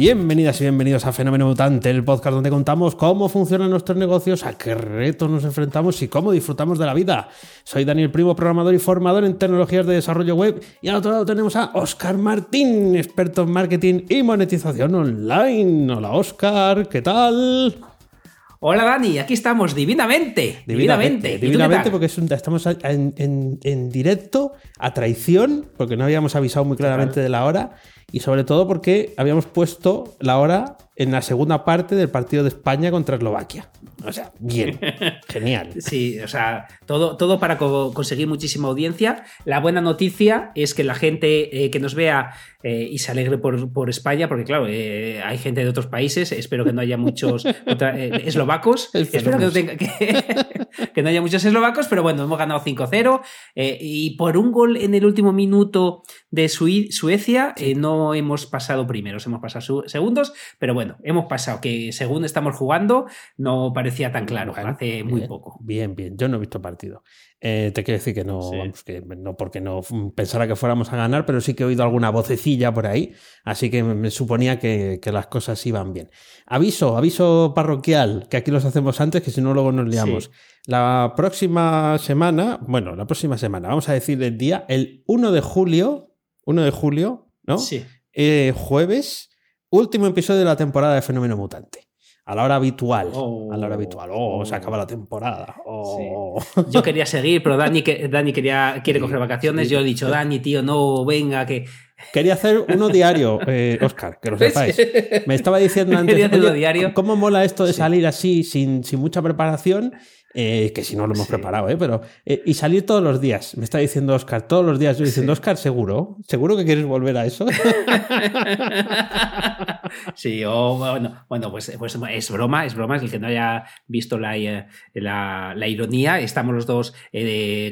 Bienvenidas y bienvenidos a Fenómeno Mutante, el podcast donde contamos cómo funcionan nuestros negocios, a qué retos nos enfrentamos y cómo disfrutamos de la vida. Soy Daniel Primo, programador y formador en tecnologías de desarrollo web y al otro lado tenemos a Oscar Martín, experto en marketing y monetización online. Hola Oscar, ¿qué tal? Hola Dani, aquí estamos divinamente. Divinamente. Divinamente, porque estamos en, en, directo a traición, porque no habíamos avisado muy claramente de la hora y sobre todo porque habíamos puesto la hora en la segunda parte del partido de España contra Eslovaquia. O sea, bien, genial. Sí, o sea, todo, todo para conseguir muchísima audiencia. La buena noticia es que la gente eh, que nos vea eh, y se alegre por, España, porque claro, eh, hay gente de otros países, espero que no haya muchos eslovacos, espero que no, haya muchos eslovacos, pero bueno, hemos ganado 5-0 y por un gol en el último minuto de Suecia no hemos pasado primeros, hemos pasado segundos, pero bueno, hemos pasado que según estamos jugando no parecía tan claro hace muy poco. Bien, bien, yo no he visto partido. Eh, te quiero decir que no, que no porque no pensara que fuéramos a ganar, pero sí que he oído alguna vocecilla por ahí, así que me suponía que, las cosas iban bien. Aviso, aviso parroquial, que aquí los hacemos antes, que si no luego nos liamos. La próxima semana, bueno, la próxima semana, vamos a decir el día, el 1 de julio, 1 de julio, ¿no? Sí. Eh, jueves, Último episodio de la temporada de Fenómeno Mutante. A la hora habitual. A la hora habitual. Oh, se acaba la temporada. Oh. Yo quería seguir, pero Dani, Dani quería, quiere coger vacaciones. Yo he dicho, Dani, tío, no, venga, que. Quería hacer uno diario, eh, Oscar, que lo sepáis. Me estaba diciendo antes, diario. ¿cómo mola esto de salir así, sin, sin mucha preparación? Eh, que si no lo hemos preparado, ¿eh? Pero, eh, y salir todos los días, me está diciendo Oscar, todos los días, yo diciendo, Oscar, ¿seguro? ¿Seguro que quieres volver a eso? sí, o bueno, bueno pues, pues, es broma, es broma, es el que no haya visto la, eh, la, ironía, estamos los dos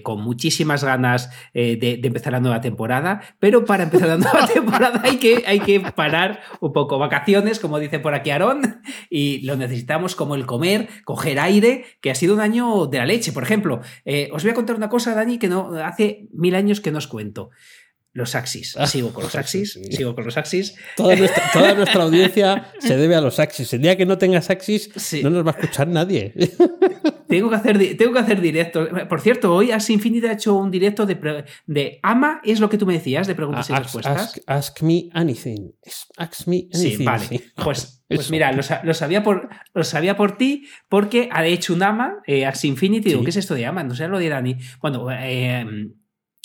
con muchísimas ganas de, empezar la nueva temporada, pero para empezar la nueva temporada hay que, hay que parar un poco, vacaciones, como dice por aquí Aarón, y lo necesitamos como el comer, coger aire, que ha sido una de la leche, por ejemplo. Eh, os voy a contar una cosa, Dani, que no hace mil años que no os cuento. Los Axis. Ah, sigo con los Axis. Sigo con los Axis. Toda nuestra, audiencia se debe a los Axis. El día que no tengas Axis, no nos va a escuchar nadie. Tengo que hacer, tengo que hacer directos. Por cierto, hoy As Infinity ha hecho un directo de, de Ama, es lo que tú me decías, de preguntas y respuestas. Ask, me anything. Ask me anything. Sí, vale. Pues, pues mira, lo, sabía por, lo sabía por ti porque ha hecho un Ama, eh, Ask Infinity. Digo, ¿qué es esto de Ama? No sé lo de Dani. Bueno, eh,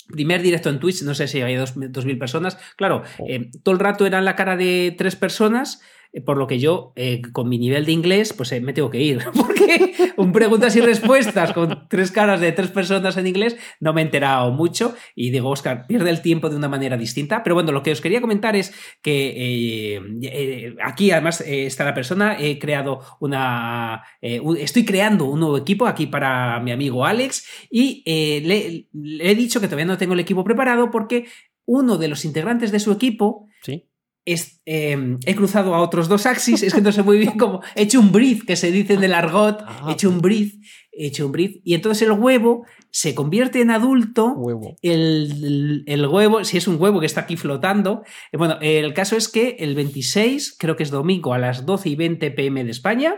Primer directo en Twitch, no sé si había dos, mil personas. Claro, oh. eh, todo el rato eran la cara de tres personas por lo que yo, eh, con mi nivel de inglés, pues eh, me tengo que ir, porque un preguntas y respuestas con tres caras de tres personas en inglés no me he enterado mucho y digo, Oscar, pierde el tiempo de una manera distinta. Pero bueno, lo que os quería comentar es que aquí además está la persona, he creado una... estoy creando un nuevo equipo aquí para mi amigo Alex y le, le he dicho que todavía no tengo el equipo preparado porque uno de los integrantes de su equipo ¿Sí? Em, he cruzado a otros dos axis, es que no sé muy bien cómo. He hecho un breathe, que se dice en el argot. he hecho un breathe, he hecho un breathe. Y entonces el huevo se convierte en adulto. El, huevo, si es un huevo que está aquí flotando. Eh, bueno, el caso es que el 26, creo que es domingo, a las 12 y 20 pm de España,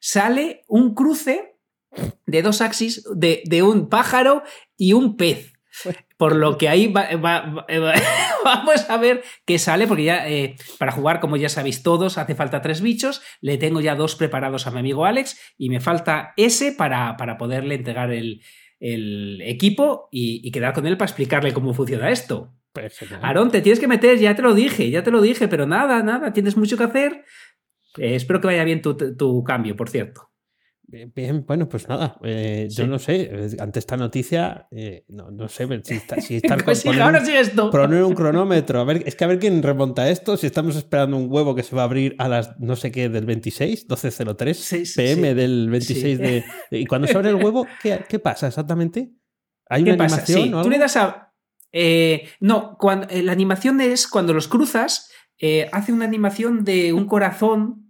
sale un cruce de dos axis de, de un pájaro y un pez. Por lo que ahí vamos a ver qué sale, porque ya eh, para jugar, como ya sabéis todos, hace falta tres bichos. Le tengo ya dos preparados a mi amigo Alex y me falta ese para, para poderle entregar el, equipo y, quedar con él para explicarle cómo funciona esto. Aarón, te tienes que meter, ya te lo dije, ya te lo dije, pero nada, nada, tienes mucho que hacer. Eh, espero que vaya bien tu, tu cambio, por cierto. Bien, bueno, pues nada, eh, yo no sé, eh, ante esta noticia, eh, no, sé si, está, si estar pues ahora sí esto. poner un cronómetro, a ver, es que a ver quién remonta esto, si estamos esperando un huevo que se va a abrir a las no sé qué del 26, 12.03 pm del 26 de... Y cuando se abre el huevo, ¿qué, pasa exactamente? ¿Hay una animación? Tú le das a... no, cuando, la animación es cuando los cruzas, hace una animación de un corazón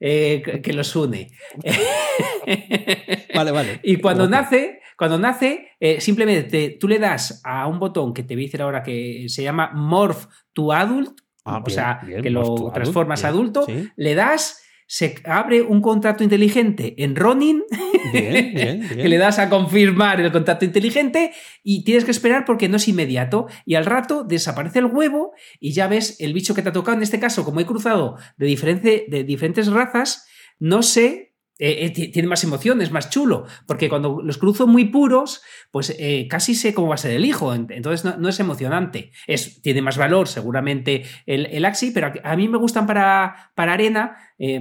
eh, que los une. vale, vale. Y cuando nace, cuando nace, eh, simplemente tú le das a un botón que te voy a decir ahora que se llama Morph to Adult, ah, o sea, que lo transformas adulto, le das se abre un contrato inteligente en Ronin, que le das a confirmar el contrato inteligente y tienes que esperar porque no es inmediato. Y al rato desaparece el huevo y ya ves el bicho que te ha tocado. En este caso, como he cruzado de, de diferentes razas, no sé eh, eh, tiene más emoción, es más chulo, porque cuando los cruzo muy puros, pues eh, casi sé cómo va a ser el hijo, entonces no, es emocionante. Es, tiene más valor seguramente el, el, Axi, pero a, mí me gustan para, para arena,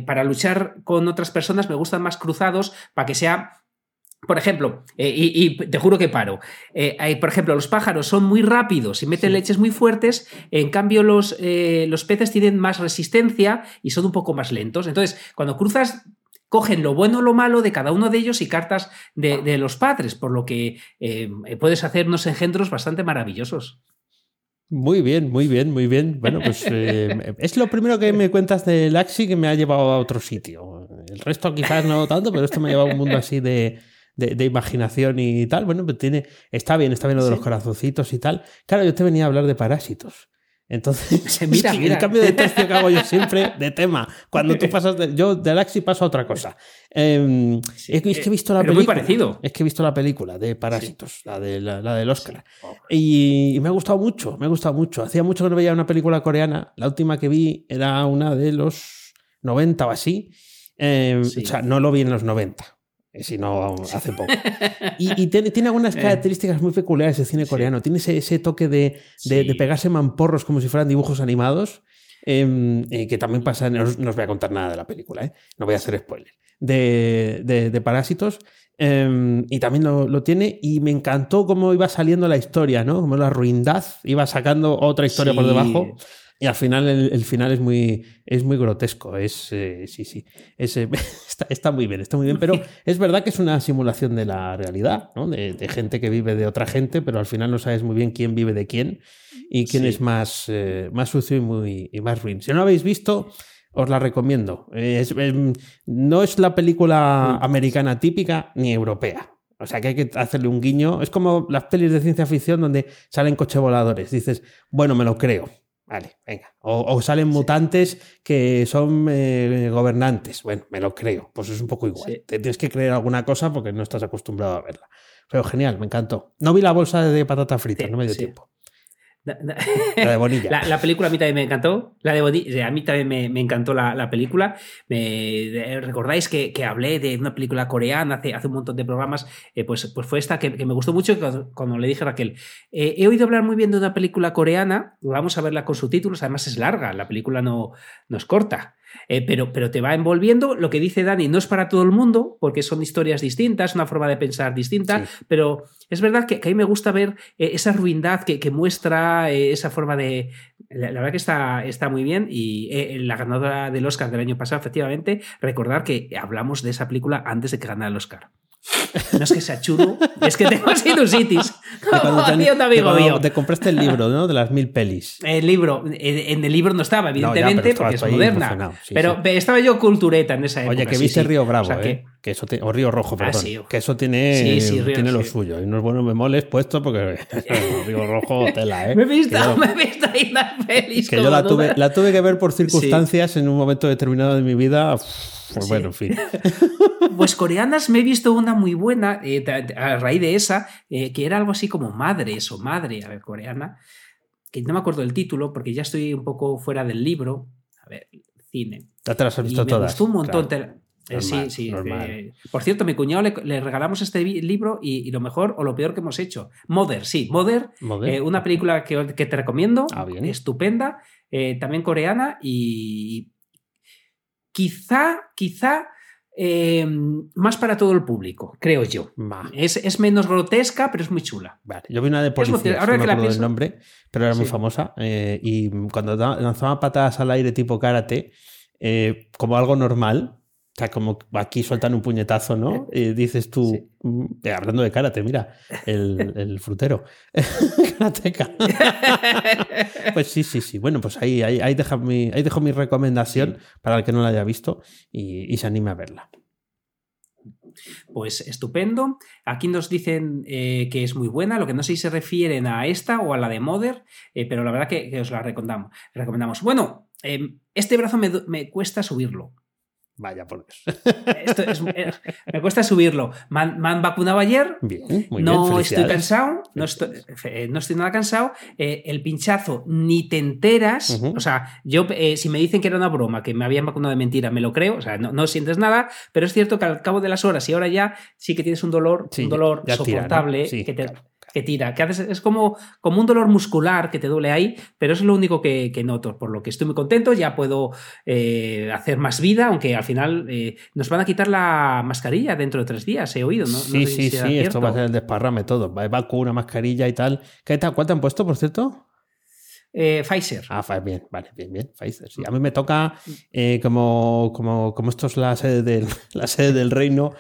para luchar con otras personas, me gustan más cruzados, para que sea por ejemplo, y, te juro que paro, hay, por ejemplo, los pájaros son muy rápidos y meten leches muy fuertes, en cambio los, los, peces tienen más resistencia y son un poco más lentos. Entonces, cuando cruzas cogen lo bueno o lo malo de cada uno de ellos y cartas de, los padres, por lo que eh, puedes hacer unos engendros bastante maravillosos. Muy bien, muy bien, muy bien. Bueno, pues eh, es lo primero que me cuentas del Axi que me ha llevado a otro sitio. El resto quizás no tanto, pero esto me ha llevado a un mundo así de, imaginación y tal. Bueno, pues tiene, está bien, está bien lo de los corazoncitos y tal. Claro, yo te venía a hablar de parásitos. Entonces, mira, el cambio de tercio que hago yo siempre de tema. Cuando tú pasas de. Yo de Alaxi paso a otra cosa. Em, es, que he visto la película. Muy parecido. Es que he visto la película de Parásitos, la, de, la, del Oscar. Y, me ha gustado mucho, me ha gustado mucho. Hacía mucho que no veía una película coreana. La última que vi era una de los 90 o así. Em, o sea, no lo vi en los 90 eh, si no hace poco. Y, tiene, algunas eh. características muy peculiares el cine coreano. Tiene ese, toque de, pegarse mamporros como si fueran dibujos animados, em, eh, que también pasa, no, os voy a contar nada de la película, no voy a hacer spoiler, de, Parásitos. Em, y también lo, tiene, y me encantó cómo iba saliendo la historia, ¿no? Como la ruindad iba sacando otra historia por debajo. Y al final el, final es muy, es muy grotesco. Es, eh, sí, sí. Es, está, muy bien, está muy bien. Pero es verdad que es una simulación de la realidad, ¿no? De, gente que vive de otra gente, pero al final no sabes muy bien quién vive de quién y quién es más, eh, más sucio y, muy, y más ruin. Si no lo habéis visto, os la recomiendo. no es la película mm. americana típica ni europea. O sea que hay que hacerle un guiño. Es como las pelis de ciencia ficción donde salen coches voladores. Dices, bueno, me lo creo. Vale, venga. O, salen mutantes que son eh, gobernantes. Bueno, me lo creo. Pues es un poco igual. Te tienes que creer alguna cosa porque no estás acostumbrado a verla. Pero genial, me encantó. No vi la bolsa de patata frita, no me dio tiempo. La de Bonilla. La, película a mí también me encantó. La de Bonilla, a mí también me, encantó la, película. Me, ¿Recordáis que, hablé de una película coreana hace, hace un montón de programas? Eh, pues, pues fue esta que, me gustó mucho cuando, le dije a Raquel. Eh, he oído hablar muy bien de una película coreana. Vamos a verla con subtítulos. Además es larga. La película no, no es corta. Eh, pero, pero te va envolviendo. Lo que dice Dani no es para todo el mundo, porque son historias distintas, una forma de pensar distinta, pero es verdad que, a mí me gusta ver eh, esa ruindad que, muestra eh, esa forma de... La, verdad que está, está muy bien y la ganadora del Oscar del año pasado, efectivamente, recordar que hablamos de esa película antes de que ganara el Oscar. No es que sea chulo, es que tengo sinusitis. Como te, te compraste el libro, ¿no? De las mil pelis. El libro, en el libro no estaba, evidentemente, porque es moderna. pero estaba yo cultureta en esa época. Oye, que viste Río Bravo, ¿eh? Que eso o Río Rojo, ah, perdón. que eso tiene, tiene lo suyo. Y no es bueno me moles puesto porque Río Rojo tela, ¿eh? me he visto, me he visto ahí las pelis. Que yo la tuve, la tuve que ver por circunstancias en un momento determinado de mi vida. Pues bueno, en fin. Pues coreanas me he visto una muy buena eh, a raíz de esa, eh, que era algo así como Madres o Madre, a ver, coreana, que no me acuerdo el título porque ya estoy un poco fuera del libro. A ver, cine. Ya te las has visto todas. Me gustó un montón. Eh, sí, sí. por cierto, a mi cuñado le, regalamos este libro y, lo mejor o lo peor que hemos hecho. Mother, sí, Mother, una película que, te recomiendo, ah, estupenda, también coreana y quizá, quizá em, más para todo el público, creo yo. Es, menos grotesca, pero es muy chula. Vale, yo vi una de policía, ahora no que me nombre, pero era muy famosa. Eh, y cuando lanzaba patadas al aire tipo karate, eh, como algo normal, sea, como aquí sueltan un puñetazo, ¿no? Y dices tú, mm, eh, hablando de karate, mira, el, el frutero. Karateca. pues sí, sí, sí. Bueno, pues ahí, ahí, ahí, dejo, mi, ahí dejo mi recomendación para el que no la haya visto y, se anime a verla. Pues estupendo. Aquí nos dicen eh, que es muy buena, lo que no sé si se refieren a esta o a la de Mother, eh, pero la verdad que, os la recomendamos. recomendamos. Bueno, em, este brazo me, me, cuesta subirlo. Vaya por Dios. Eh, me cuesta subirlo. Me han, vacunado ayer. Bien, muy no estoy cansado. No estoy, eh, no estoy nada cansado. Eh, el pinchazo ni te enteras. O sea, yo, si me dicen que era una broma, que me habían vacunado de mentira, me lo creo. O sea, no, sientes nada. Pero es cierto que al cabo de las horas y ahora ya sí que tienes un dolor, un dolor soportable que te, que tira, que haces, es como, como un dolor muscular que te duele ahí, pero es lo único que, noto, por lo que estoy muy contento, ya puedo eh, hacer más vida, aunque al final eh, nos van a quitar la mascarilla dentro de tres días, he oído, ¿no? Sí, sí, sí, esto va a ser el desparrame todo, va vacuna, mascarilla y tal. ¿Qué tal? ¿Cuál te han puesto, por cierto? Eh, Pfizer. Ah, bien, vale, bien, bien, Pfizer. Sí. A mí me toca, como, como, como esto es la sede del, la sede del reino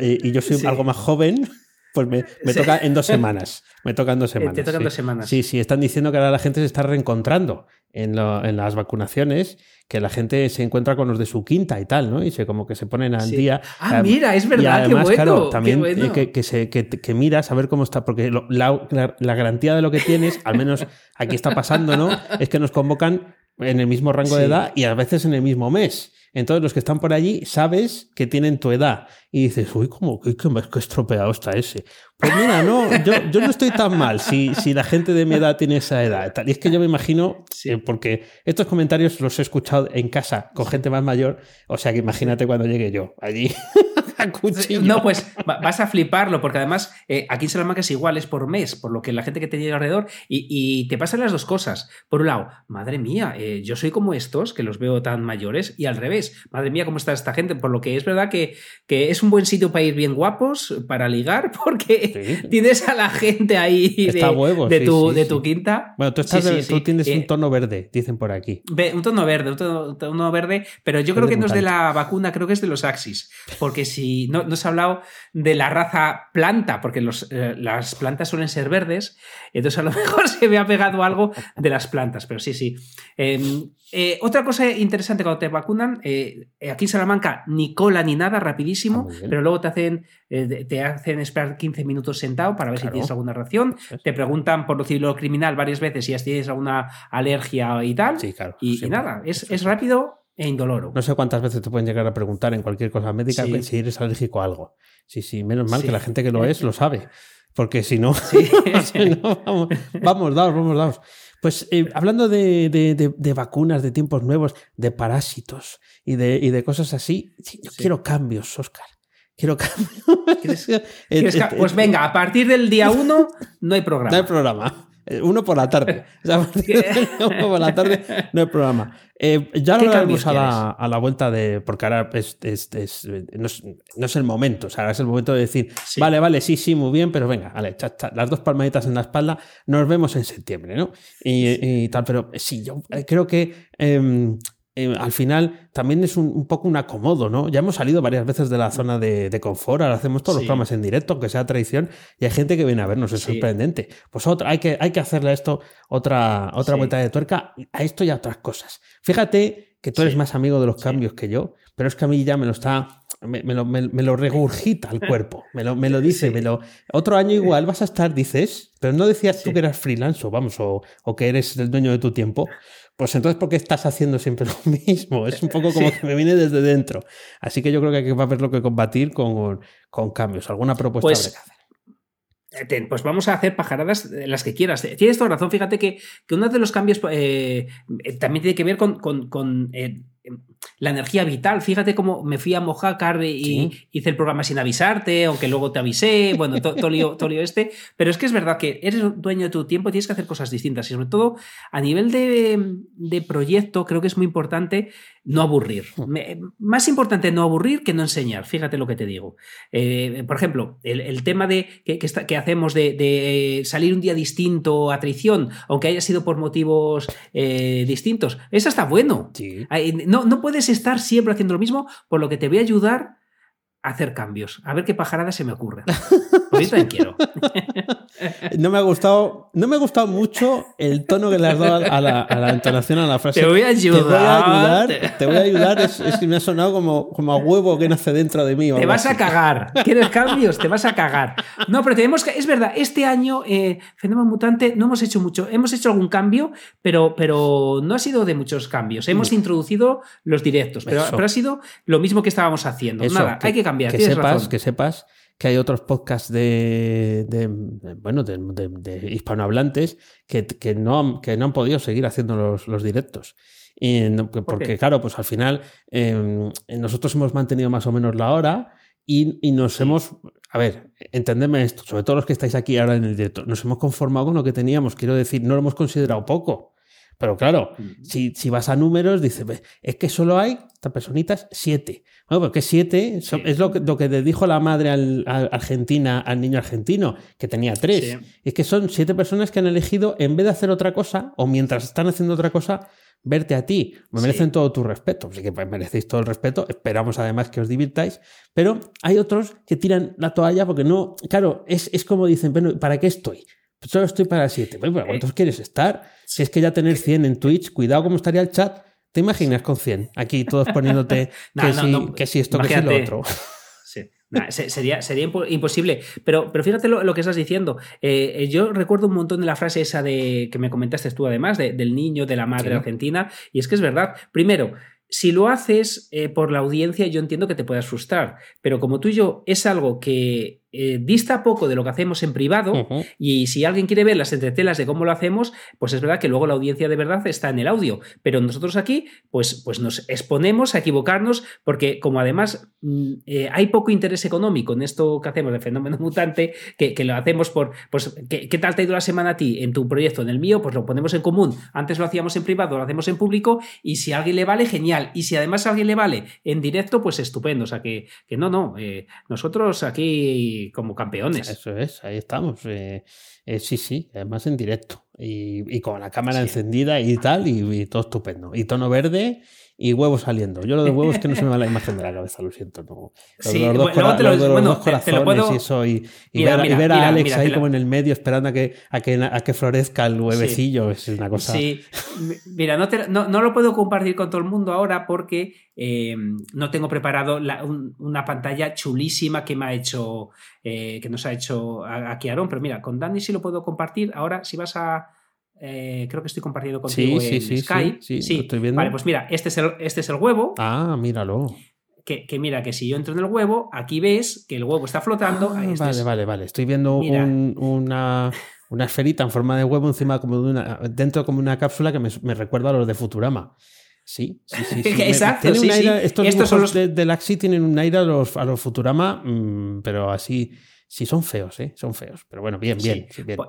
y yo soy algo más joven, pues me, toca en dos semanas. Me toca en dos semanas. Te tocan dos semanas. Sí, sí, están diciendo que ahora la gente se está reencontrando en, las vacunaciones, que la gente se encuentra con los de su quinta y tal, ¿no? Y se como que se ponen al día. Ah, mira, es verdad, qué bueno. Claro, también que, se, que, miras a ver cómo está, porque la, la garantía de lo que tienes, al menos aquí está pasando, ¿no? Es que nos convocan en el mismo rango de edad y a veces en el mismo mes. Entonces los que están por allí sabes que tienen tu edad y dices, uy, ¿cómo que, que estropeado está ese? Pues mira, no, yo, yo, no estoy tan mal si, si la gente de mi edad tiene esa edad. Y es que yo me imagino, eh, porque estos comentarios los he escuchado en casa con gente más mayor, o sea que imagínate cuando llegue yo allí. No, pues vas a fliparlo, porque además eh, aquí en Salamanca es igual, es por mes, por lo que la gente que te llega alrededor, y, te pasan las dos cosas. Por un lado, madre mía, eh, yo soy como estos, que los veo tan mayores, y al revés, madre mía, cómo está esta gente, por lo que es verdad que, que es un buen sitio para ir bien guapos, para ligar, porque tienes a la gente ahí de, tu, de tu quinta. Bueno, tú, tienes un eh, tono verde, dicen por aquí. Un tono verde, un tono, verde, pero yo creo que no es de la vacuna, creo que es de los Axis, porque si no, se ha hablado de la raza planta, porque eh, las plantas suelen ser verdes, entonces a lo mejor se me ha pegado algo de las plantas, pero sí, sí. Em, eh, otra cosa interesante cuando te vacunan, eh, aquí en Salamanca ni cola ni nada, rapidísimo, ah, pero luego te hacen, te hacen esperar 15 minutos sentado para ver si tienes alguna reacción, te preguntan por lo civil criminal varias veces si tienes alguna alergia y tal, y, nada, es, es rápido e indoloro. No sé cuántas veces te pueden llegar a preguntar en cualquier cosa médica si eres alérgico a algo. Sí, sí, menos mal que la gente que lo es lo sabe. Porque si no, vamos, vamos, daos, vamos, daos. Pues eh, hablando de, vacunas, de tiempos nuevos, de parásitos y de, de cosas así, yo quiero cambios, Oscar. Quiero cambios. pues venga, a partir del día uno no hay programa. No hay programa. Eh, uno por la tarde. uno por la tarde no hay programa. Eh, ya lo haremos a la, a la, vuelta de. Porque ahora es, no, es, el momento. O sea, es el momento de decir, vale, vale, sí, sí, muy bien, pero venga, vale, las dos palmaditas en la espalda, nos vemos en septiembre, ¿no? Y, tal, pero sí, yo eh, creo que. Em, eh, al final también es un, poco un acomodo, ¿no? Ya hemos salido varias veces de la zona de, confort, ahora hacemos todos los programas en directo, aunque sea tradición, y hay gente que viene a vernos, es sorprendente. Pues otra, hay, que, hay que hacerle a esto otra, otra vuelta de tuerca, a esto y a otras cosas. Fíjate que tú eres más amigo de los cambios que yo, pero es que a mí ya me lo está, me, lo, regurgita el cuerpo, me lo, me lo dice, me lo... Otro año igual vas a estar, dices, pero no decías tú que eras freelance o vamos, o, o que eres el dueño de tu tiempo. Pues entonces, ¿por qué estás haciendo siempre lo mismo? Es un poco como que me viene desde dentro. Así que yo creo que va a haber lo que combatir con, con cambios. ¿Alguna propuesta pues, hacer? Eh, pues vamos a hacer pajaradas las que quieras. Tienes toda razón. Fíjate que, que uno de los cambios eh, eh, también tiene que ver con, la energía vital. Fíjate cómo me fui a Mojácar y hice el programa sin avisarte, aunque luego te avisé, bueno, todo lío, este. Pero es que es verdad que eres dueño de tu tiempo y tienes que hacer cosas distintas. Y sobre todo, a nivel de, de proyecto, creo que es muy importante no aburrir. Hmm. más importante no aburrir que no enseñar, fíjate lo que te digo. Eh, por ejemplo, el, tema de que, que, hacemos de, salir un día distinto a traición, aunque haya sido por motivos eh, distintos, eso está bueno. No, no puedes estar siempre haciendo lo mismo, por lo que te voy a ayudar hacer cambios. A ver qué pajarada se me ocurre. No me ha gustado, no me ha gustado mucho el tono que le has dado a la, entonación a la frase. Te voy a ayudar. Te voy a ayudar. Es, que me ha sonado como, como a huevo que nace dentro de mí. Te vas a cagar. ¿Quieres cambios? Te vas a cagar. No, pero tenemos que. Es verdad, este año, eh, Fenómeno Mutante, no hemos hecho mucho. Hemos hecho algún cambio, pero, pero no ha sido de muchos cambios. Hemos introducido los directos, pero, ha sido lo mismo que estábamos haciendo. Nada, hay que cambiar que sepas, que sepas que hay otros podcasts de, bueno de, hispanohablantes que, que, no, que no han podido seguir haciendo los, directos. Y porque, claro, pues al final em, nosotros hemos mantenido más o menos la hora y, nos hemos. A ver, entendeme esto, sobre todo los que estáis aquí ahora en el directo, nos hemos conformado con lo que teníamos. Quiero decir, no lo hemos considerado poco. Pero claro, si, si, vas a números, dices, es que solo hay, estas personitas, siete. Bueno, porque siete es lo que, lo que le dijo la madre al, argentina, al niño argentino, que tenía tres. Es que son siete personas que han elegido, en vez de hacer otra cosa, o mientras están haciendo otra cosa, verte a ti. Me merecen todo tu respeto. Así que pues, merecéis todo el respeto. Esperamos además que os divirtáis. Pero hay otros que tiran la toalla porque no. Claro, es, es como dicen, bueno, ¿para qué estoy? Pues solo estoy para 7. Bueno, ¿cuántos quieres estar? Si es que ya tener 100 en Twitch, cuidado cómo estaría el chat. ¿Te imaginas con 100? Aquí todos poniéndote que, si, que, si, esto, que si lo otro. Sí. sería, sería imposible. Pero, pero fíjate lo, que estás diciendo. Eh, eh, yo recuerdo un montón de la frase esa de que me comentaste tú, además, del niño, de la madre argentina. Y es que es verdad. Primero, si lo haces eh, por la audiencia, yo entiendo que te puedas frustrar. Pero como tú y yo es algo que eh, dista poco de lo que hacemos en privado y si alguien quiere ver las entretelas de cómo lo hacemos, pues es verdad que luego la audiencia de verdad está en el audio, pero nosotros aquí pues, pues nos exponemos a equivocarnos porque como además mm, eh, hay poco interés económico en esto que hacemos de fenómeno mutante, que, lo hacemos por, pues, ¿qué, tal te ha ido la semana a ti en tu proyecto, en el mío? Pues lo ponemos en común. Antes lo hacíamos en privado, lo hacemos en público y si a alguien le vale, genial. Y si además a alguien le vale en directo, pues estupendo. O sea que, que no, no, eh, nosotros aquí como campeones. Eso es, ahí estamos. Eh, eh, sí, sí, además en directo. Y, con la cámara encendida y tal, y, todo estupendo. Y tono verde y huevos saliendo. Yo lo de huevos que no se me va la imagen de la cabeza, lo siento. No. Sí, los dos, bueno, los corazones y eso, y, ver, a Alex ahí como en el medio esperando a que, a que, a que florezca el huevecillo, es una cosa... Sí, mira, no, no, no, lo puedo compartir con todo el mundo ahora porque eh, no tengo preparado una pantalla chulísima que me ha hecho, eh, que nos ha hecho aquí Aaron, pero mira, con Dani sí lo puedo compartir. Ahora, si vas a eh, creo que estoy compartiendo contigo en Skype. Sí, sí, estoy viendo. Vale, pues mira, este es el, este es el huevo. Ah, míralo. Que, que, mira, que si yo entro en el huevo, aquí ves que el huevo está flotando. Ah, vale, vale, vale. Estoy viendo una, una esferita en forma de huevo encima como de una. dentro como una cápsula que me, me recuerda a los de Futurama. Sí, sí, sí. Exacto. Sí, estos son los... de, de Laxi tienen un aire a los, a los Futurama, mm, pero así Sí, son feos, ¿eh? Son feos. Pero bueno, bien, bien,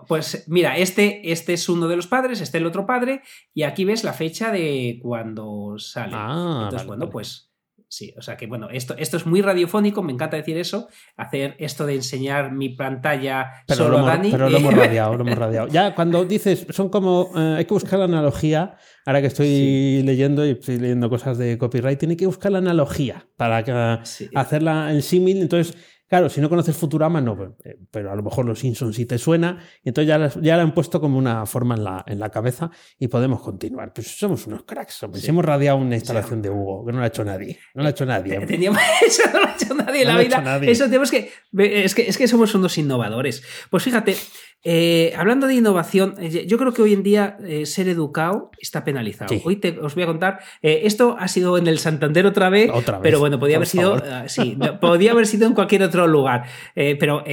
Pues mira, este, este es uno de los padres, este es el otro padre, y aquí ves la fecha de cuando sale. Ah, Entonces, bueno, pues sí, o sea que bueno, esto, esto es muy radiofónico, me encanta decir eso, hacer esto de enseñar mi pantalla pero solo lo Dani. Pero lo hemos radiado, lo hemos radiado. Ya cuando dices, son como, eh, hay que buscar la analogía, ahora que estoy leyendo y estoy leyendo cosas de copyright, tiene que buscar la analogía para hacerla en símil, entonces Claro, si no conoces Futurama, no, eh, pero a lo mejor los Simpsons sí te suena, y entonces ya, ya la han puesto como una forma en la, en la cabeza y podemos continuar. Pues somos unos cracks, Si hemos radiado una instalación de Hugo, que no lo ha hecho nadie. No lo ha hecho nadie. eso no lo ha hecho nadie en la vida. Eso tenemos que es, que. es que somos unos innovadores. Pues fíjate, eh, hablando de innovación, eh, yo creo que hoy en día eh, ser educado está penalizado. Hoy te, os voy a contar, esto ha sido en el Santander otra vez, pero bueno, podía haber sido, sí, podía haber sido en cualquier otro lugar, pero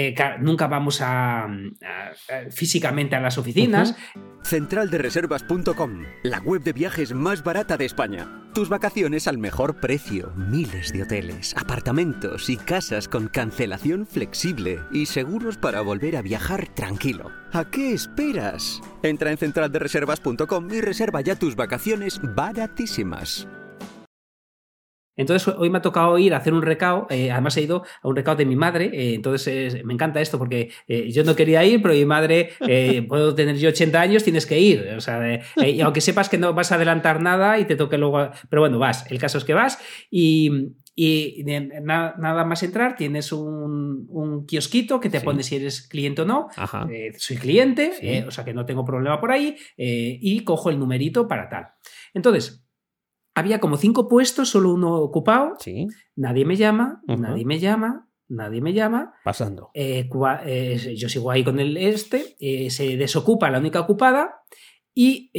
nunca vamos a, físicamente a las oficinas. Centraldereservas.com, la web de viajes más barata de España. Tus vacaciones al mejor precio. Miles de hoteles, apartamentos y casas con cancelación flexible y seguros para volver a viajar tranquilo. ¿A qué esperas? Entra en centraldereservas.com y reserva ya tus vacaciones baratísimas. Entonces hoy me ha tocado ir a hacer un recao, eh, además he ido a un recao de mi madre, eh, entonces me encanta esto porque eh, yo no quería ir, pero mi madre, puedo tener yo 80 años, tienes que ir, o sea, y aunque sepas que no vas a adelantar nada y te toque luego, pero bueno, vas, el caso es que vas. Y... nada más entrar, tienes un, kiosquito que te pone si eres cliente o no. soy cliente, o sea que no tengo problema por ahí, y cojo el numerito para tal. Entonces, había como cinco puestos, solo uno ocupado. Sí. Nadie me llama, nadie me llama, nadie me llama. Pasando. Eh, eh, yo sigo ahí con el este, eh, se desocupa la única ocupada y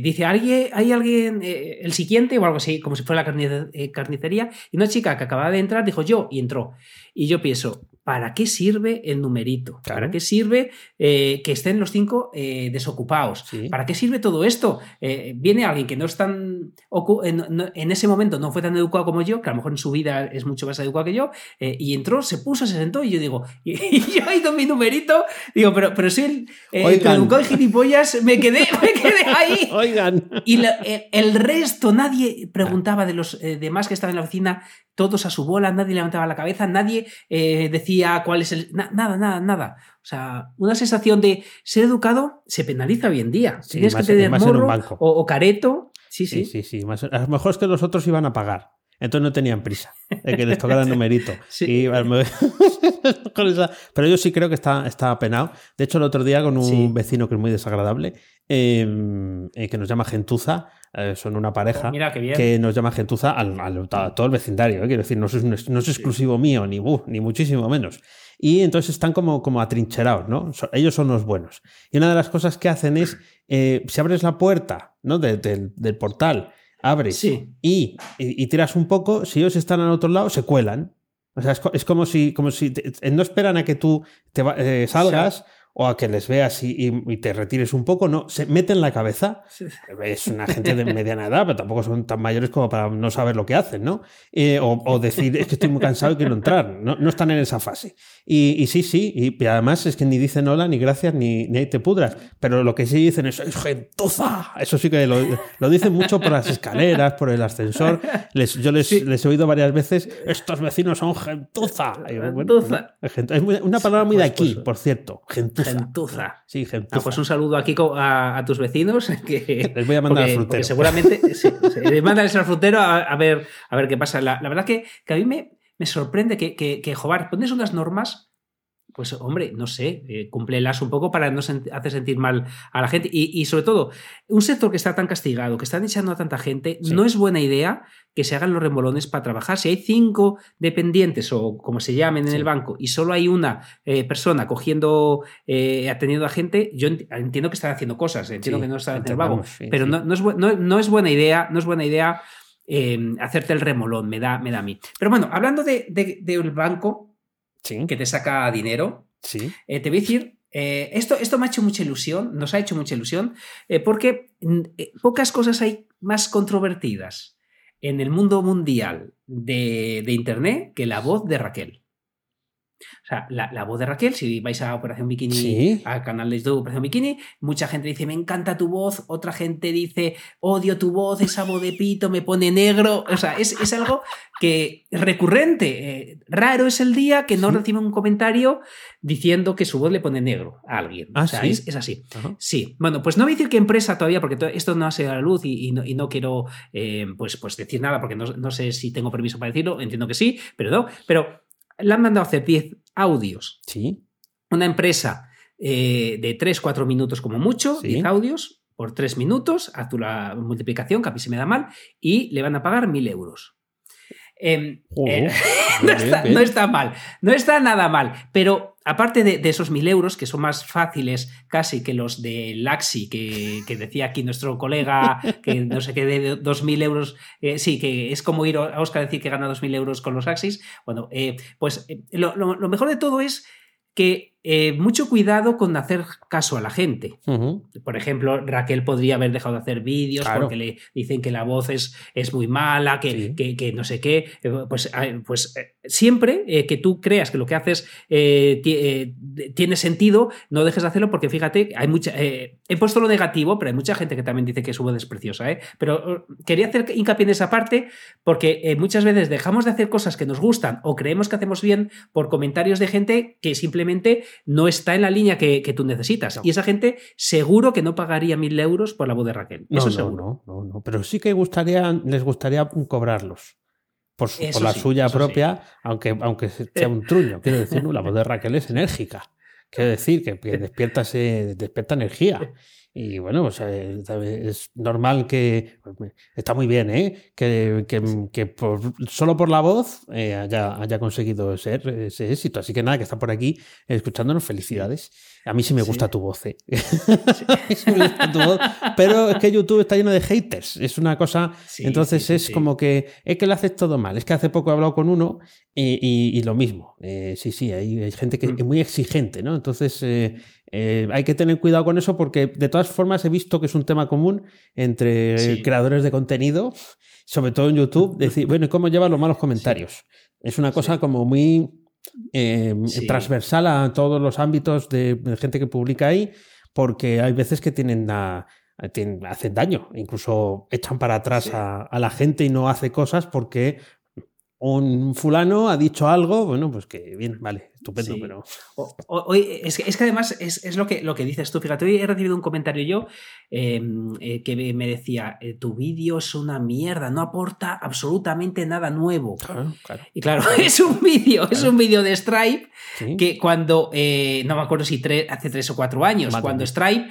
dice, ¿alguien, ¿hay alguien, el siguiente o algo así, como si fuera la carnicería? Y una chica que acababa de entrar dijo yo y entró. Y yo pienso, ¿para qué sirve el numerito? ¿Para qué sirve eh, que estén los cinco eh, desocupados? ¿Para qué sirve todo esto? Eh, viene alguien que no es tan. En, ese momento no fue tan educado como yo, que a lo mejor en su vida es mucho más educado que yo, y entró, se puso, se sentó, y yo digo, y, yo he ido mi numerito, digo, pero, pero soy el, educado de gilipollas, me quedé, me quedé ahí. Oigan. Y el resto, nadie preguntaba de los demás que estaban en la oficina, todos a su bola, nadie levantaba la cabeza, nadie decía cuál es el... nada, nada, nada. O sea, una sensación de ser educado se penaliza hoy en día. Tienes que tener morro o, careto. Sí, sí. Sí, sí, a lo mejor es que los otros iban a pagar. Entonces no tenían prisa de que les tocara el numerito. Pero yo sí creo que está, está penado. De hecho, el otro día con un vecino que es muy desagradable, em, eh, que nos llama Gentuza, eh, son una pareja que nos llama gentuza al, a todo el vecindario. Eh, quiero decir, no es, no es exclusivo mío, ni, ni muchísimo menos. Y entonces están como, como atrincherados, ¿no? ellos son los buenos. Y una de las cosas que hacen es, eh, si abres la puerta ¿no? del portal, abres y, y, tiras un poco, si ellos están al otro lado, se cuelan. O sea, es, como si, como si no esperan a que tú te salgas o a que les veas y, te retires un poco, no, se meten la cabeza. Es una gente de mediana edad, pero tampoco son tan mayores como para no saber lo que hacen, ¿no? Eh, o, decir, es que estoy muy cansado y quiero entrar. No, no están en esa fase. Y, sí, sí, y, además es que ni dicen hola, ni gracias, ni, ni te pudras. Pero lo que sí dicen es, es gentuza. Eso sí que lo, dicen mucho por las escaleras, por el ascensor. Les, yo les, les, he oído varias veces, estos vecinos son gentuza. gentuza. es una palabra muy de pues, aquí, pues, por cierto, gentuza. Gentuza. Sí, gentuza. pues un saludo aquí a, tus vecinos. Que, les voy a mandar al frutero. seguramente sí, les al frutero a, ver, a ver qué pasa. La, verdad que, que, a mí me, me sorprende que, que, que joder, pones unas normas pues hombre, no sé, eh, cúmplelas un poco para no hacer sentir mal a la gente. Y, sobre todo, un sector que está tan castigado, que están echando a tanta gente, no es buena idea que se hagan los remolones para trabajar. Si hay cinco dependientes o como se llamen en el banco y solo hay una eh, persona cogiendo, eh, atendiendo a gente, yo entiendo que están haciendo cosas, entiendo que no están haciendo el vago, pero no, no, es, no, es buena idea, no es buena idea em, hacerte el remolón, me da, me da a mí. Pero bueno, hablando del de, banco, que te saca dinero. Sí. Eh, te voy a decir, eh, esto, esto me ha hecho mucha ilusión, nos ha hecho mucha ilusión, eh, porque mm, pocas cosas hay más controvertidas en el mundo mundial de, de Internet que la voz de Raquel. O sea, la, voz de Raquel, si vais a Operación Bikini, al canal de YouTube Operación Bikini, mucha gente dice, me encanta tu voz, otra gente dice, odio tu voz, esa voz de pito me pone negro. O sea, es, algo que recurrente. Eh, raro es el día que no recibe un comentario diciendo que su voz le pone negro a alguien. Ah, o sea, es, así. Sí. Bueno, pues no voy a decir qué empresa todavía, porque esto no ha sido a la luz y, no, quiero eh, pues, pues decir nada, porque no, no, sé si tengo permiso para decirlo, entiendo que sí, pero no. Pero le han mandado a hacer 10 audios. Sí. Una empresa eh, de 3, 4 minutos como mucho, 10 audios por 3 minutos, haz tu la multiplicación, que a mí se me da mal, y le van a pagar 1.000 euros. Em, eh, no, está, mal, no está nada mal, pero aparte de, esos mil euros, que son más fáciles casi que los de Laxi, que, decía aquí nuestro colega, que no sé qué, de dos mil euros, eh, sí, que es como ir a Oscar a decir que gana dos mil euros con los Axis, bueno, eh, pues lo, mejor de todo es que eh, mucho cuidado con hacer caso a la gente. Por ejemplo, Raquel podría haber dejado de hacer vídeos porque le dicen que la voz es, es muy mala, que, que, no sé qué. Eh, pues, pues eh, siempre que tú creas que lo que haces tiene sentido, no dejes de hacerlo porque fíjate, hay mucha. he puesto lo negativo, pero hay mucha gente que también dice que su voz es preciosa. Pero quería hacer hincapié en esa parte porque muchas veces dejamos de hacer cosas que nos gustan o creemos que hacemos bien por comentarios de gente que simplemente no está en la línea que, tú necesitas. Y esa gente seguro que no pagaría mil euros por la voz de Raquel. Eso seguro. No, no, no, Pero sí que gustaría, les gustaría cobrarlos. Por, la suya propia, aunque, aunque sea un truño. Quiero decir, la voz de Raquel es enérgica. Quiero decir que, que despierta, despierta energía. Y bueno, pues, eh, es normal que. Está muy bien, ¿eh? Que, que, solo por la voz eh, haya, haya, conseguido ser ese éxito. Así que nada, que está por aquí escuchándonos. Felicidades. A mí sí me gusta tu voz, ¿eh? Pero es que YouTube está lleno de haters. Es una cosa. entonces es como que es que lo haces todo mal. Es que hace poco he hablado con uno y, lo mismo. Eh, sí, sí, hay, gente que mm. es muy exigente, ¿no? Entonces eh, hay que tener cuidado con eso porque de todas formas he visto que es un tema común entre creadores de contenido, sobre todo en YouTube, decir, bueno, ¿y cómo llevan los malos comentarios? Es una cosa como muy eh, transversal a todos los ámbitos de, gente que publica ahí, porque hay veces que tienen hacen daño, incluso echan para atrás a, la gente y no hace cosas porque un fulano ha dicho algo, bueno, pues que bien, vale, estupendo, pero. Hoy, es, que, es, que, además es, lo, que, lo que dices tú. Fíjate, hoy he recibido un comentario yo em, eh, que me decía: eh, Tu vídeo es una mierda, no aporta absolutamente nada nuevo. Y claro, es un vídeo, es un vídeo de Stripe que cuando, eh, no me acuerdo si hace tres o cuatro años, cuando Stripe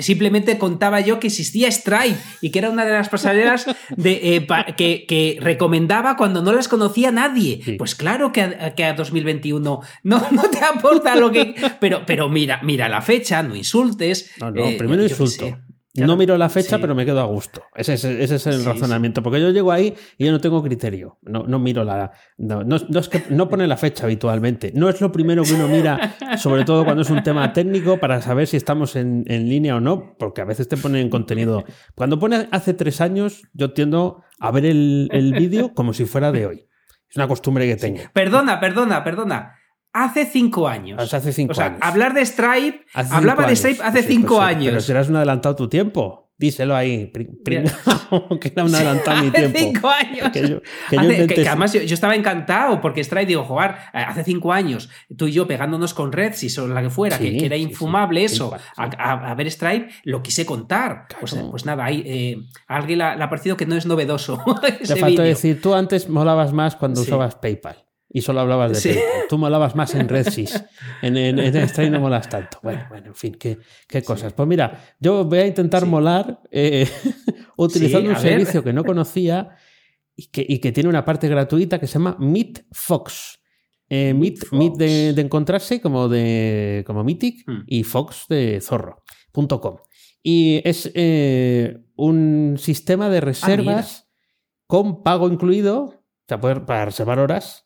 simplemente contaba yo que existía Stripe y que era una de las pasarelas de, que, que, recomendaba cuando no las conocía nadie. Pues claro que a, que a 2021 no no, te aporta lo que. Pero, pero mira, mira la fecha, no insultes. No, no, eh, primero insulto. no miro la fecha, pero me quedo a gusto. Ese, es el razonamiento. Porque yo llego ahí y yo no tengo criterio. No, no miro la. No, es que no pone la fecha habitualmente. No es lo primero que uno mira, sobre todo cuando es un tema técnico, para saber si estamos en, línea o no, porque a veces te ponen contenido. Cuando pone hace tres años, yo tiendo a ver el, el vídeo como si fuera de hoy. Es una costumbre que tengo. Perdona, perdona, perdona hace cinco años. hace cinco o sea, hablar de Stripe, hablaba de Stripe hace cinco pues años. Pero serás un adelantado tu tiempo. Díselo ahí, que era un adelantado mi tiempo. Hace cinco años. Que además yo, estaba encantado porque Stripe, digo, jugar hace cinco años, tú y yo pegándonos con Red, si son la que fuera, que, era infumable eso, a, ver Stripe, lo quise contar. Pues, pues, nada, hay, eh, a alguien le ha, parecido que no es novedoso. Te falta decir, tú antes molabas más cuando usabas PayPal y solo hablabas de sí. Tú molabas más en RedSys. En, en, en no molas tanto. Bueno, bueno, en fin, qué, qué cosas. Pues mira, yo voy a intentar molar eh, utilizando un servicio que no conocía y que, y que, tiene una parte gratuita que se llama Meet Fox. Eh, Meet, Meet de, de, encontrarse como de como Mythic hmm. y Fox de zorro.com. Y es eh, un sistema de ah, reservas con pago incluido, o sea, para reservar horas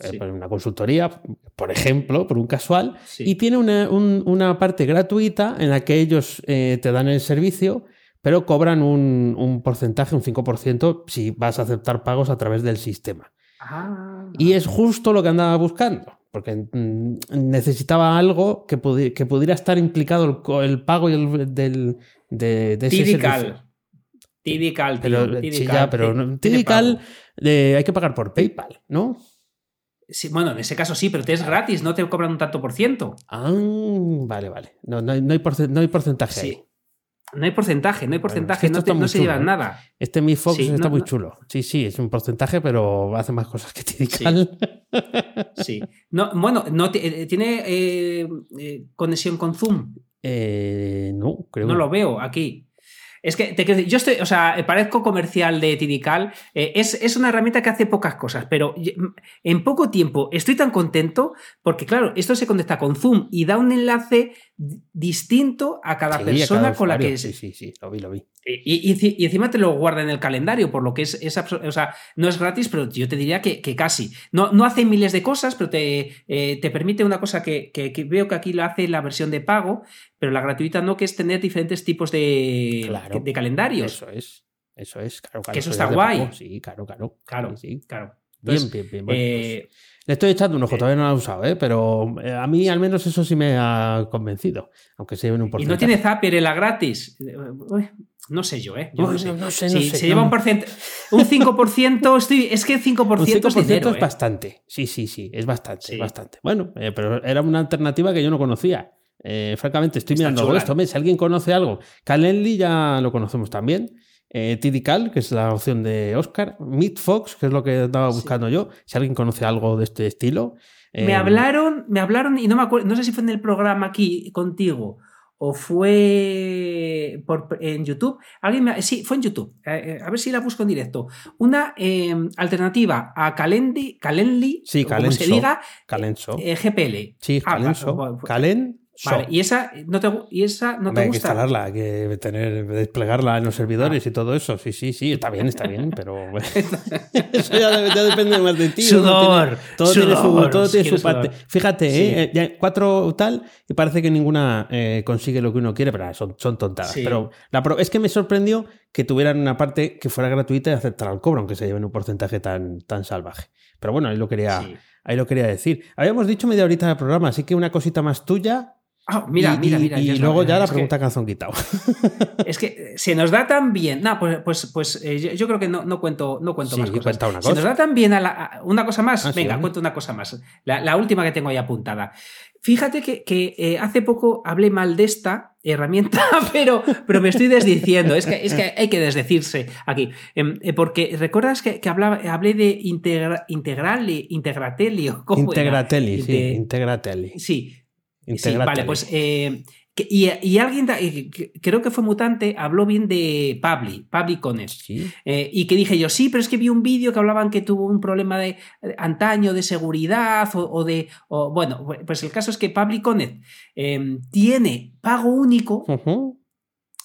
eh, una consultoría, por ejemplo, por un casual, y tiene una, parte gratuita en la que ellos eh, te dan el servicio, pero cobran un, porcentaje, un 5%, si vas a aceptar pagos a través del sistema. Ah. y es justo lo que andaba buscando, porque mm, necesitaba algo que, que pudiera estar implicado el, pago y el, del, de, ese servicio. Tidical, pero, sí, ya, pero Tidical eh, hay que pagar por PayPal, ¿no? Bueno, en ese caso sí, pero te es gratis, no te cobran un tanto por ciento. Ah, vale, vale. No, no, hay, no, hay, porcentaje sí. ahí. No hay porcentaje, no hay porcentaje, no, se llevan ¿eh? nada. Este Mi Fox está muy chulo. Sí, sí, es un porcentaje, pero hace más cosas que Tidical. Sí. No, bueno, no eh, ¿tiene eh, conexión con Zoom? no, creo. No lo veo aquí. Es que te, yo estoy, o sea, parezco comercial de Tidical. Eh, es, una herramienta que hace pocas cosas, pero en poco tiempo estoy tan contento porque, claro, esto se conecta con Zoom y da un enlace distinto a cada persona con la que. Sí, sí, sí, lo vi, lo vi. Y, y, encima te lo guarda en el calendario, por lo que es, es o sea, no es gratis, pero yo te diría que, casi. No, no hace miles de cosas, pero te, eh, te permite una cosa que, veo que aquí lo hace la versión de pago, pero la gratuita no, que es tener diferentes tipos de, de calendarios. Eso es, eso es, claro, Que eso está guay. Sí, claro, claro. Claro, sí, claro. bien, bien, bien. Eh, pues le estoy echando un ojo, todavía no lo he usado, ¿eh? pero eh, a mí al menos eso sí me ha convencido, aunque se lleven un porcentaje. ¿Y no tiene Zapier en la gratis? No sé yo, ¿eh? no, sé. no, sé, sé. Se lleva un porcentaje. Un 5%, estoy, es que 5%, un 5 es, dinero, es ¿eh? bastante. Sí, sí, sí, es bastante, bastante. Bueno, pero era una alternativa que yo no conocía. francamente, estoy mirando esto. Si alguien conoce algo, Calendly ya lo conocemos también eh, Tidical, que es la opción de Oscar, Meet Fox, que es lo que estaba buscando yo, si alguien conoce algo de este estilo. Me eh, hablaron, me hablaron, y no me acuerdo, no sé si fue en el programa aquí contigo o fue por, en YouTube. Alguien me, sí, fue en YouTube. Eh, a ver si la busco en directo. Una em, alternativa a Calendly, Calendly sí, como se diga, Calenso. GPL. Sí, ah, Calenso. Calen Vale, y esa no te, y esa no te gusta. Hay que instalarla, hay que tener, desplegarla en los servidores ah. y todo eso. Sí, sí, sí, está bien, está bien, pero eso ya, depende más de ti. Sudor, todo tiene su, todo tiene su parte. Fíjate, ¿eh? cuatro tal y parece que ninguna eh, consigue lo que uno quiere, pero son, son tontadas. Pero la, es que me sorprendió que tuvieran una parte que fuera gratuita y aceptar el cobro, aunque se lleven un porcentaje tan, tan salvaje. Pero bueno, ahí lo quería, ahí lo quería decir. Habíamos dicho media horita del programa, así que una cosita más tuya Ah, mira, mira, mira. Y, luego ya la pregunta que, calzón quitado. Es que se nos da tan bien. No, pues, pues, pues eh, yo, creo que no, no cuento, no cuento más cosas. Una Se nos da tan bien a, una cosa más. Ah, Venga, cuento una cosa más. La, última que tengo ahí apuntada. Fíjate que, que eh, hace poco hablé mal de esta herramienta, pero, pero me estoy desdiciendo. Es que, es que hay que desdecirse aquí. Em, eh, porque recuerdas que, hablaba, hablé de integra, Integrali, Integratelli. Integratelli, sí, Integratelli. Sí, Sí, vale, pues. Eh, y, alguien, creo que fue Mutante, habló bien de Pabli, Pabli Cones. Eh, y que dije yo, sí, pero es que vi un vídeo que hablaban que tuvo un problema de, antaño de seguridad o, de. bueno, pues el caso es que Pabli Conet em, tiene pago único.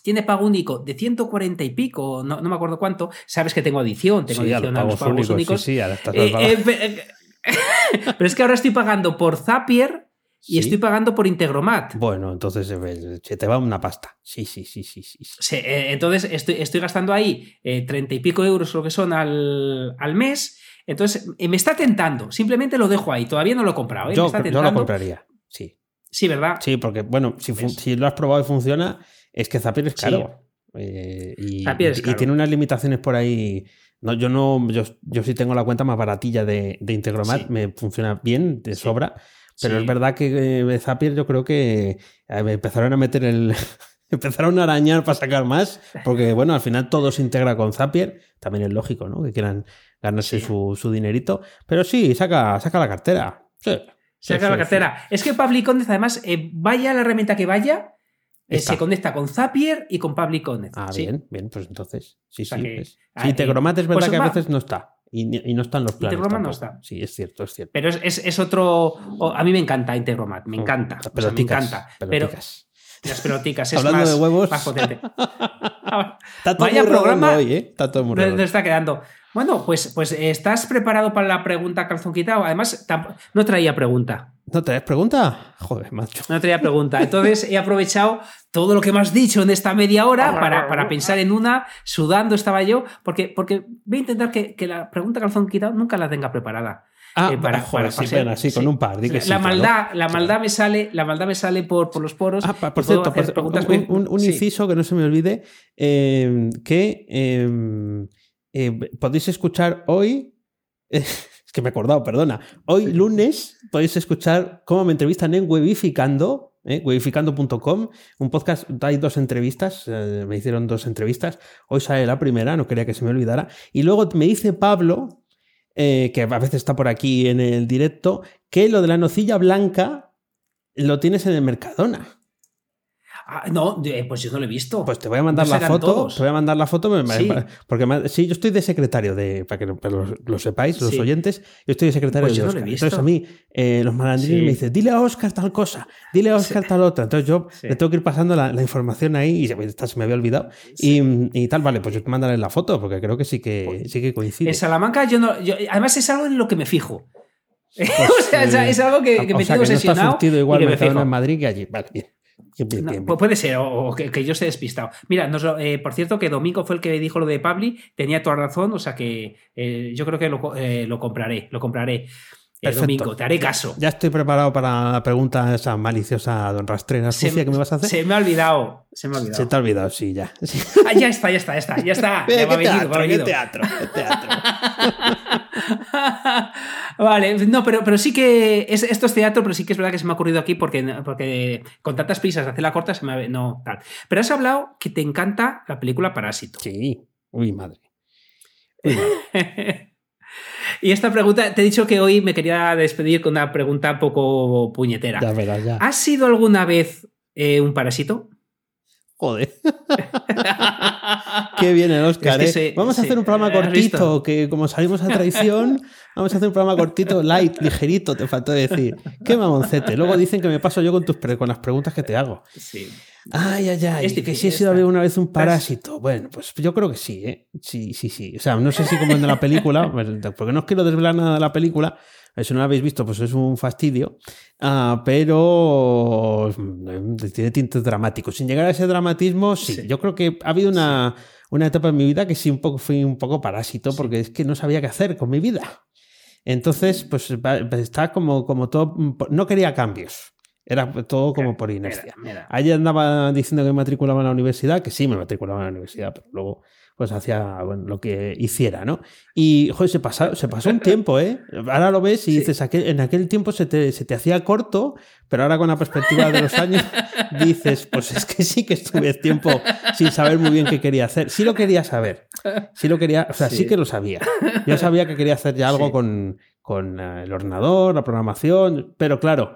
Tiene pago único de 140 y pico, no, me acuerdo cuánto. Sabes que tengo adición, tengo adición a los pagos únicos. Sí, eh, pero es que ahora estoy pagando por Zapier y estoy pagando por Integromat. Bueno, entonces eh, se te va una pasta. Sí, sí, sí, sí. sí. Eh, entonces estoy, estoy, gastando ahí eh, treinta y pico euros lo que son al, al mes. Entonces me está tentando. Simplemente lo dejo ahí. Todavía no lo he comprado. Yo, lo compraría. Sí. Sí, ¿verdad? Sí, porque bueno, si, si, lo has probado y funciona, es que Zapier es caro. y, tiene unas limitaciones por ahí. No, yo no, yo, yo sí tengo la cuenta más baratilla de, de Integromat, me funciona bien, de sobra. Pero es verdad que eh, Zapier yo creo que eh, empezaron a meter el... empezaron a arañar para sacar más, porque bueno, al final todo se integra con Zapier, también es lógico, ¿no? Que quieran ganarse su, su, dinerito, pero sí, saca, saca la cartera. Sí. Saca la cartera. Es que Public además, eh, vaya la herramienta que vaya, se conecta con Zapier y con Public Ah, bien, bien, pues entonces, sí, sí. Pues, sí, Integromat es verdad pues que a veces no está. Y, no están los planes. Integromat no está. Sí, es cierto, es cierto. Pero es, es, otro. a mí me encanta Integromat, me mm, encanta. Pero me encanta. Pero las peloticas es Hablando más, de huevos. más potente. está todo Vaya programa. Hoy, ¿eh? Está todo muy está quedando. Bueno, pues, pues estás preparado para la pregunta calzón quitado. Además, no traía pregunta. ¿No traes pregunta? Joder, macho. No traía pregunta. Entonces he aprovechado todo lo que me has dicho en esta media hora para, para pensar en una. Sudando estaba yo, porque, porque voy a intentar que, que la pregunta calzón quitado nunca la tenga preparada. Ah, eh, para, joder, sí, pena, sí, con un par. la maldad, la maldad me sale, la maldad me sale por, por los poros. Ah, por cierto, un, un, inciso que no se me olvide, eh, que eh, eh, podéis escuchar hoy. es que me he acordado, perdona. Hoy lunes podéis escuchar cómo me entrevistan en Webificando, eh, webificando.com, un podcast, hay dos entrevistas, eh, me hicieron dos entrevistas, hoy sale la primera, no quería que se me olvidara, y luego me dice Pablo, que a veces está por aquí en el directo, que lo de la nocilla blanca lo tienes en el Mercadona. Ah, no, pues yo no lo he visto. Pues te voy a mandar la foto. Te voy a mandar la foto. Porque sí, yo estoy de secretario de. Para que lo, sepáis, los oyentes. Yo estoy de secretario pues de Oscar. Entonces a mí, eh, los malandrines me dicen, dile a Oscar tal cosa, dile a Oscar tal otra. Entonces yo le tengo que ir pasando la, información ahí y se me había olvidado. Y, tal, vale, pues yo te mandaré la foto porque creo que sí que, pues sí que coincide. En Salamanca yo no. además es algo en lo que me fijo. Pues, o sea, es algo que, que me tengo obsesionado. No igual me en Madrid que allí. Vale, bien. Puede ser, o, que, yo esté despistado. Mira, eh, por cierto, que Domingo fue el que dijo lo de Pabli, tenía toda razón, o sea que eh, yo creo que lo, eh, lo, compraré, lo compraré. Domingo, te haré caso. Ya estoy preparado para la pregunta esa maliciosa don Rastrera sucia que me vas a hacer. Se me ha olvidado. Se me ha olvidado. Se te ha olvidado, sí, ya. Ah, ya está, ya está, ya está. Ya está. Ya va teatro, ¿qué teatro, qué teatro. vale, no, pero, pero sí que esto es teatro, pero sí que es verdad que se me ha ocurrido aquí porque, porque con tantas prisas de hacer la corta se me no tal. Pero has hablado que te encanta la película Parásito. Sí, uy madre. Uy, madre. Y esta pregunta, te he dicho que hoy me quería despedir con una pregunta poco puñetera. Ya verás, ya. ¿Has sido alguna vez eh, un parásito? Joder. Qué bien el Oscar. ¿eh? vamos a hacer un programa cortito, que como salimos a traición, vamos a hacer un programa cortito, light, ligerito, te faltó decir. Qué mamoncete. Luego dicen que me paso yo con, tus con las preguntas que te hago. Sí. Ay, ay, ay. que si he sido alguna vez un parásito. Bueno, pues yo creo que sí, ¿eh? Sí, sí, sí. O sea, no sé si como en la película, pues, porque no os quiero desvelar nada de la película. Si no la habéis visto, pues es un fastidio. Ah, pero mm, tiene tintes dramáticos. Sin llegar a ese dramatismo, sí. Yo creo que ha habido una, una, etapa en mi vida que sí un poco, fui un poco parásito, porque es que no sabía qué hacer con mi vida. Entonces, pues está como, como todo. No quería cambios. Era todo como por inercia. Ayer andaba diciendo que me matriculaba en la universidad, que sí me matriculaba en la universidad, pero luego pues hacía lo que hiciera, ¿no? Y, joder, se, pasó, se pasó un tiempo, ¿eh? Ahora lo ves y dices, en aquel tiempo se te, se te, hacía corto, pero ahora con la perspectiva de los años dices, pues es que sí que estuve tiempo sin saber muy bien qué quería hacer. Sí lo quería saber, sí lo quería, o sea, sí, que lo sabía. Yo sabía que quería hacer ya algo con, con eh, el ordenador, la programación, pero claro,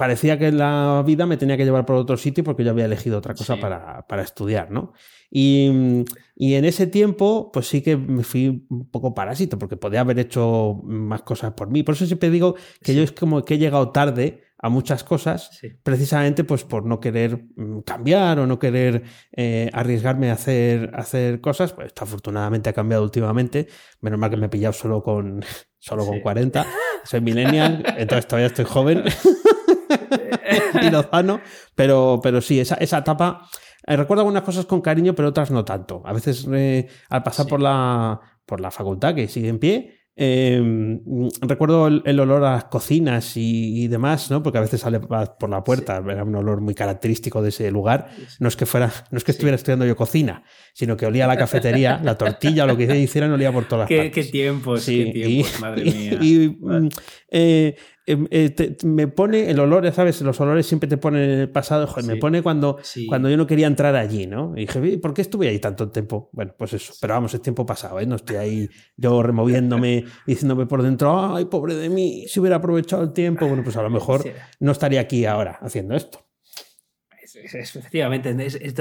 parecía que la vida me tenía que llevar por otro sitio porque yo había elegido otra cosa para, para, estudiar, ¿no? Y, y, en ese tiempo, pues sí que me fui un poco parásito porque podía haber hecho más cosas por mí. Por eso siempre digo que yo es como que he llegado tarde a muchas cosas, precisamente pues por no querer mm, cambiar o no querer eh, arriesgarme a hacer, hacer cosas. Pues esto afortunadamente ha cambiado últimamente. Menos mal que me he pillado solo con, solo con 40. Soy millennial, entonces todavía estoy joven. y Lozano, pero, pero sí, esa, esa etapa. Eh, recuerdo algunas cosas con cariño, pero otras no tanto. A veces eh, al pasar por, la, por la facultad, que sigue en pie, Em, recuerdo el, olor a las cocinas y, demás, ¿no? Porque a veces sale por la puerta, era un olor muy característico de ese lugar. No es que fuera, no es que estuviera estudiando yo cocina, sino que olía a la cafetería, la tortilla, lo que hicieran, olía por todas qué, partes. Qué tiempos, qué tiempos, madre mía. Y, mm, eh, Em, eh, me pone el olor, ya sabes, los olores siempre te ponen en el pasado, me pone cuando, cuando yo no quería entrar allí, ¿no? Y dije, ¿por qué estuve ahí tanto tiempo? Bueno, pues eso, pero vamos, es tiempo pasado, ¿eh? No estoy ahí yo removiéndome, diciéndome por dentro, ay, pobre de mí, si hubiera aprovechado el tiempo, bueno, pues a lo mejor no estaría aquí ahora haciendo esto efectivamente,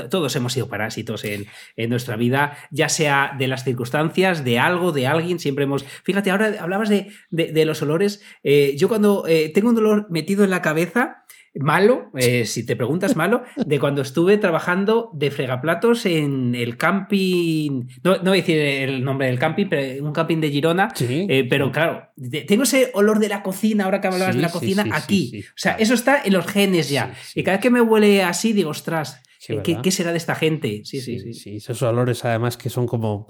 todos hemos sido parásitos en, nuestra vida, ya sea de las circunstancias, de algo, de alguien, siempre hemos... Fíjate, ahora hablabas de, los olores. Eh, yo cuando eh, tengo un dolor metido en la cabeza, malo, eh, si te preguntas malo, de cuando estuve trabajando de fregaplatos en el camping, no, no voy a decir el nombre del camping, pero un camping de Girona, eh, pero claro, tengo ese olor de la cocina, ahora que hablabas de la cocina, aquí. o sea, eso está en los genes ya. Y cada vez que me huele así, digo, ostras, ¿Qué, será de esta gente? Sí, sí, sí. esos olores además que son como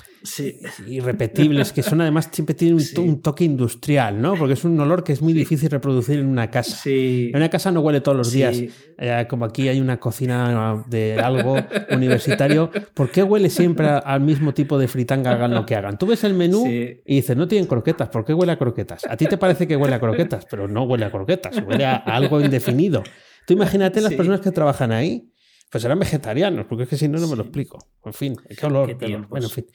irrepetibles, que son además siempre tienen un, toque industrial, ¿no? Porque es un olor que es muy difícil reproducir en una casa. En una casa no huele todos los días. Eh, como aquí hay una cocina de algo universitario, ¿por qué huele siempre al mismo tipo de fritanga hagan lo que hagan? Tú ves el menú y dices, no tienen croquetas, ¿por qué huele a croquetas? A ti te parece que huele a croquetas, pero no huele a croquetas, huele a, algo indefinido. Tú imagínate las personas que trabajan ahí Pues eran vegetarianos, porque es que si no, no me lo explico. En fin, qué olor. bueno, en fin.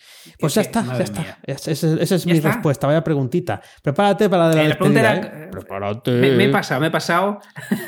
Pues ya está, ya está. Esa, es mi respuesta. Vaya preguntita. Prepárate para la, eh, la ¿eh? Prepárate. Me, he pasado, me he pasado.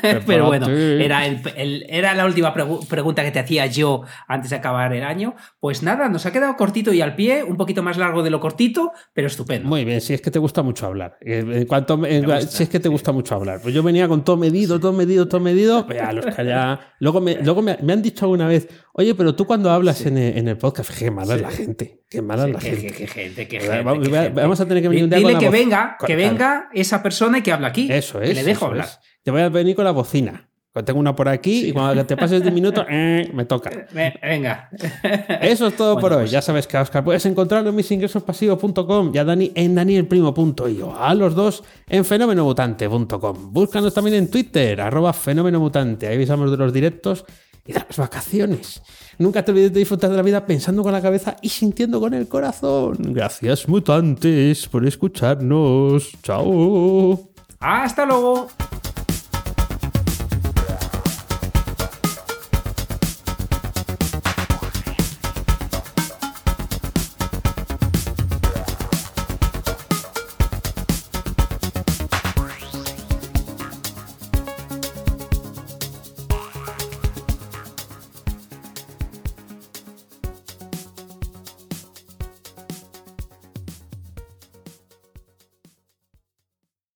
Pero bueno, era, el, era la última pregunta que te hacía yo antes de acabar el año. Pues nada, nos ha quedado cortito y al pie, un poquito más largo de lo cortito, pero estupendo. Muy bien, si es que te gusta mucho hablar. En cuanto, si es que te gusta mucho hablar. Pues yo venía con todo medido, todo medido, todo medido. Vea, los que ya... Luego, me, luego me, me han dicho alguna vez, oye, pero tú cuando hablas en, el, podcast, qué mala es la gente, qué mala es la gente. Qué, gente, qué gente. Vamos, a tener que venir un día Dile que venga, que venga esa persona y que habla aquí. Eso es. le dejo hablar. Te voy a venir con la bocina. Tengo una por aquí y cuando te pases de minuto, eh, me toca. Venga. Eso es todo por hoy. Pues ya sabes que a Oscar puedes encontrarlo en misingresospasivos.com y a Dani en danielprimo.io. A los dos en fenomenobutante.com. Búscanos también en Twitter, arroba fenomenomutante. Ahí avisamos de los directos y de las vacaciones. Nunca te olvides de disfrutar de la vida pensando con la cabeza y sintiendo con el corazón. Gracias, mutantes, por escucharnos. Chao. Hasta luego.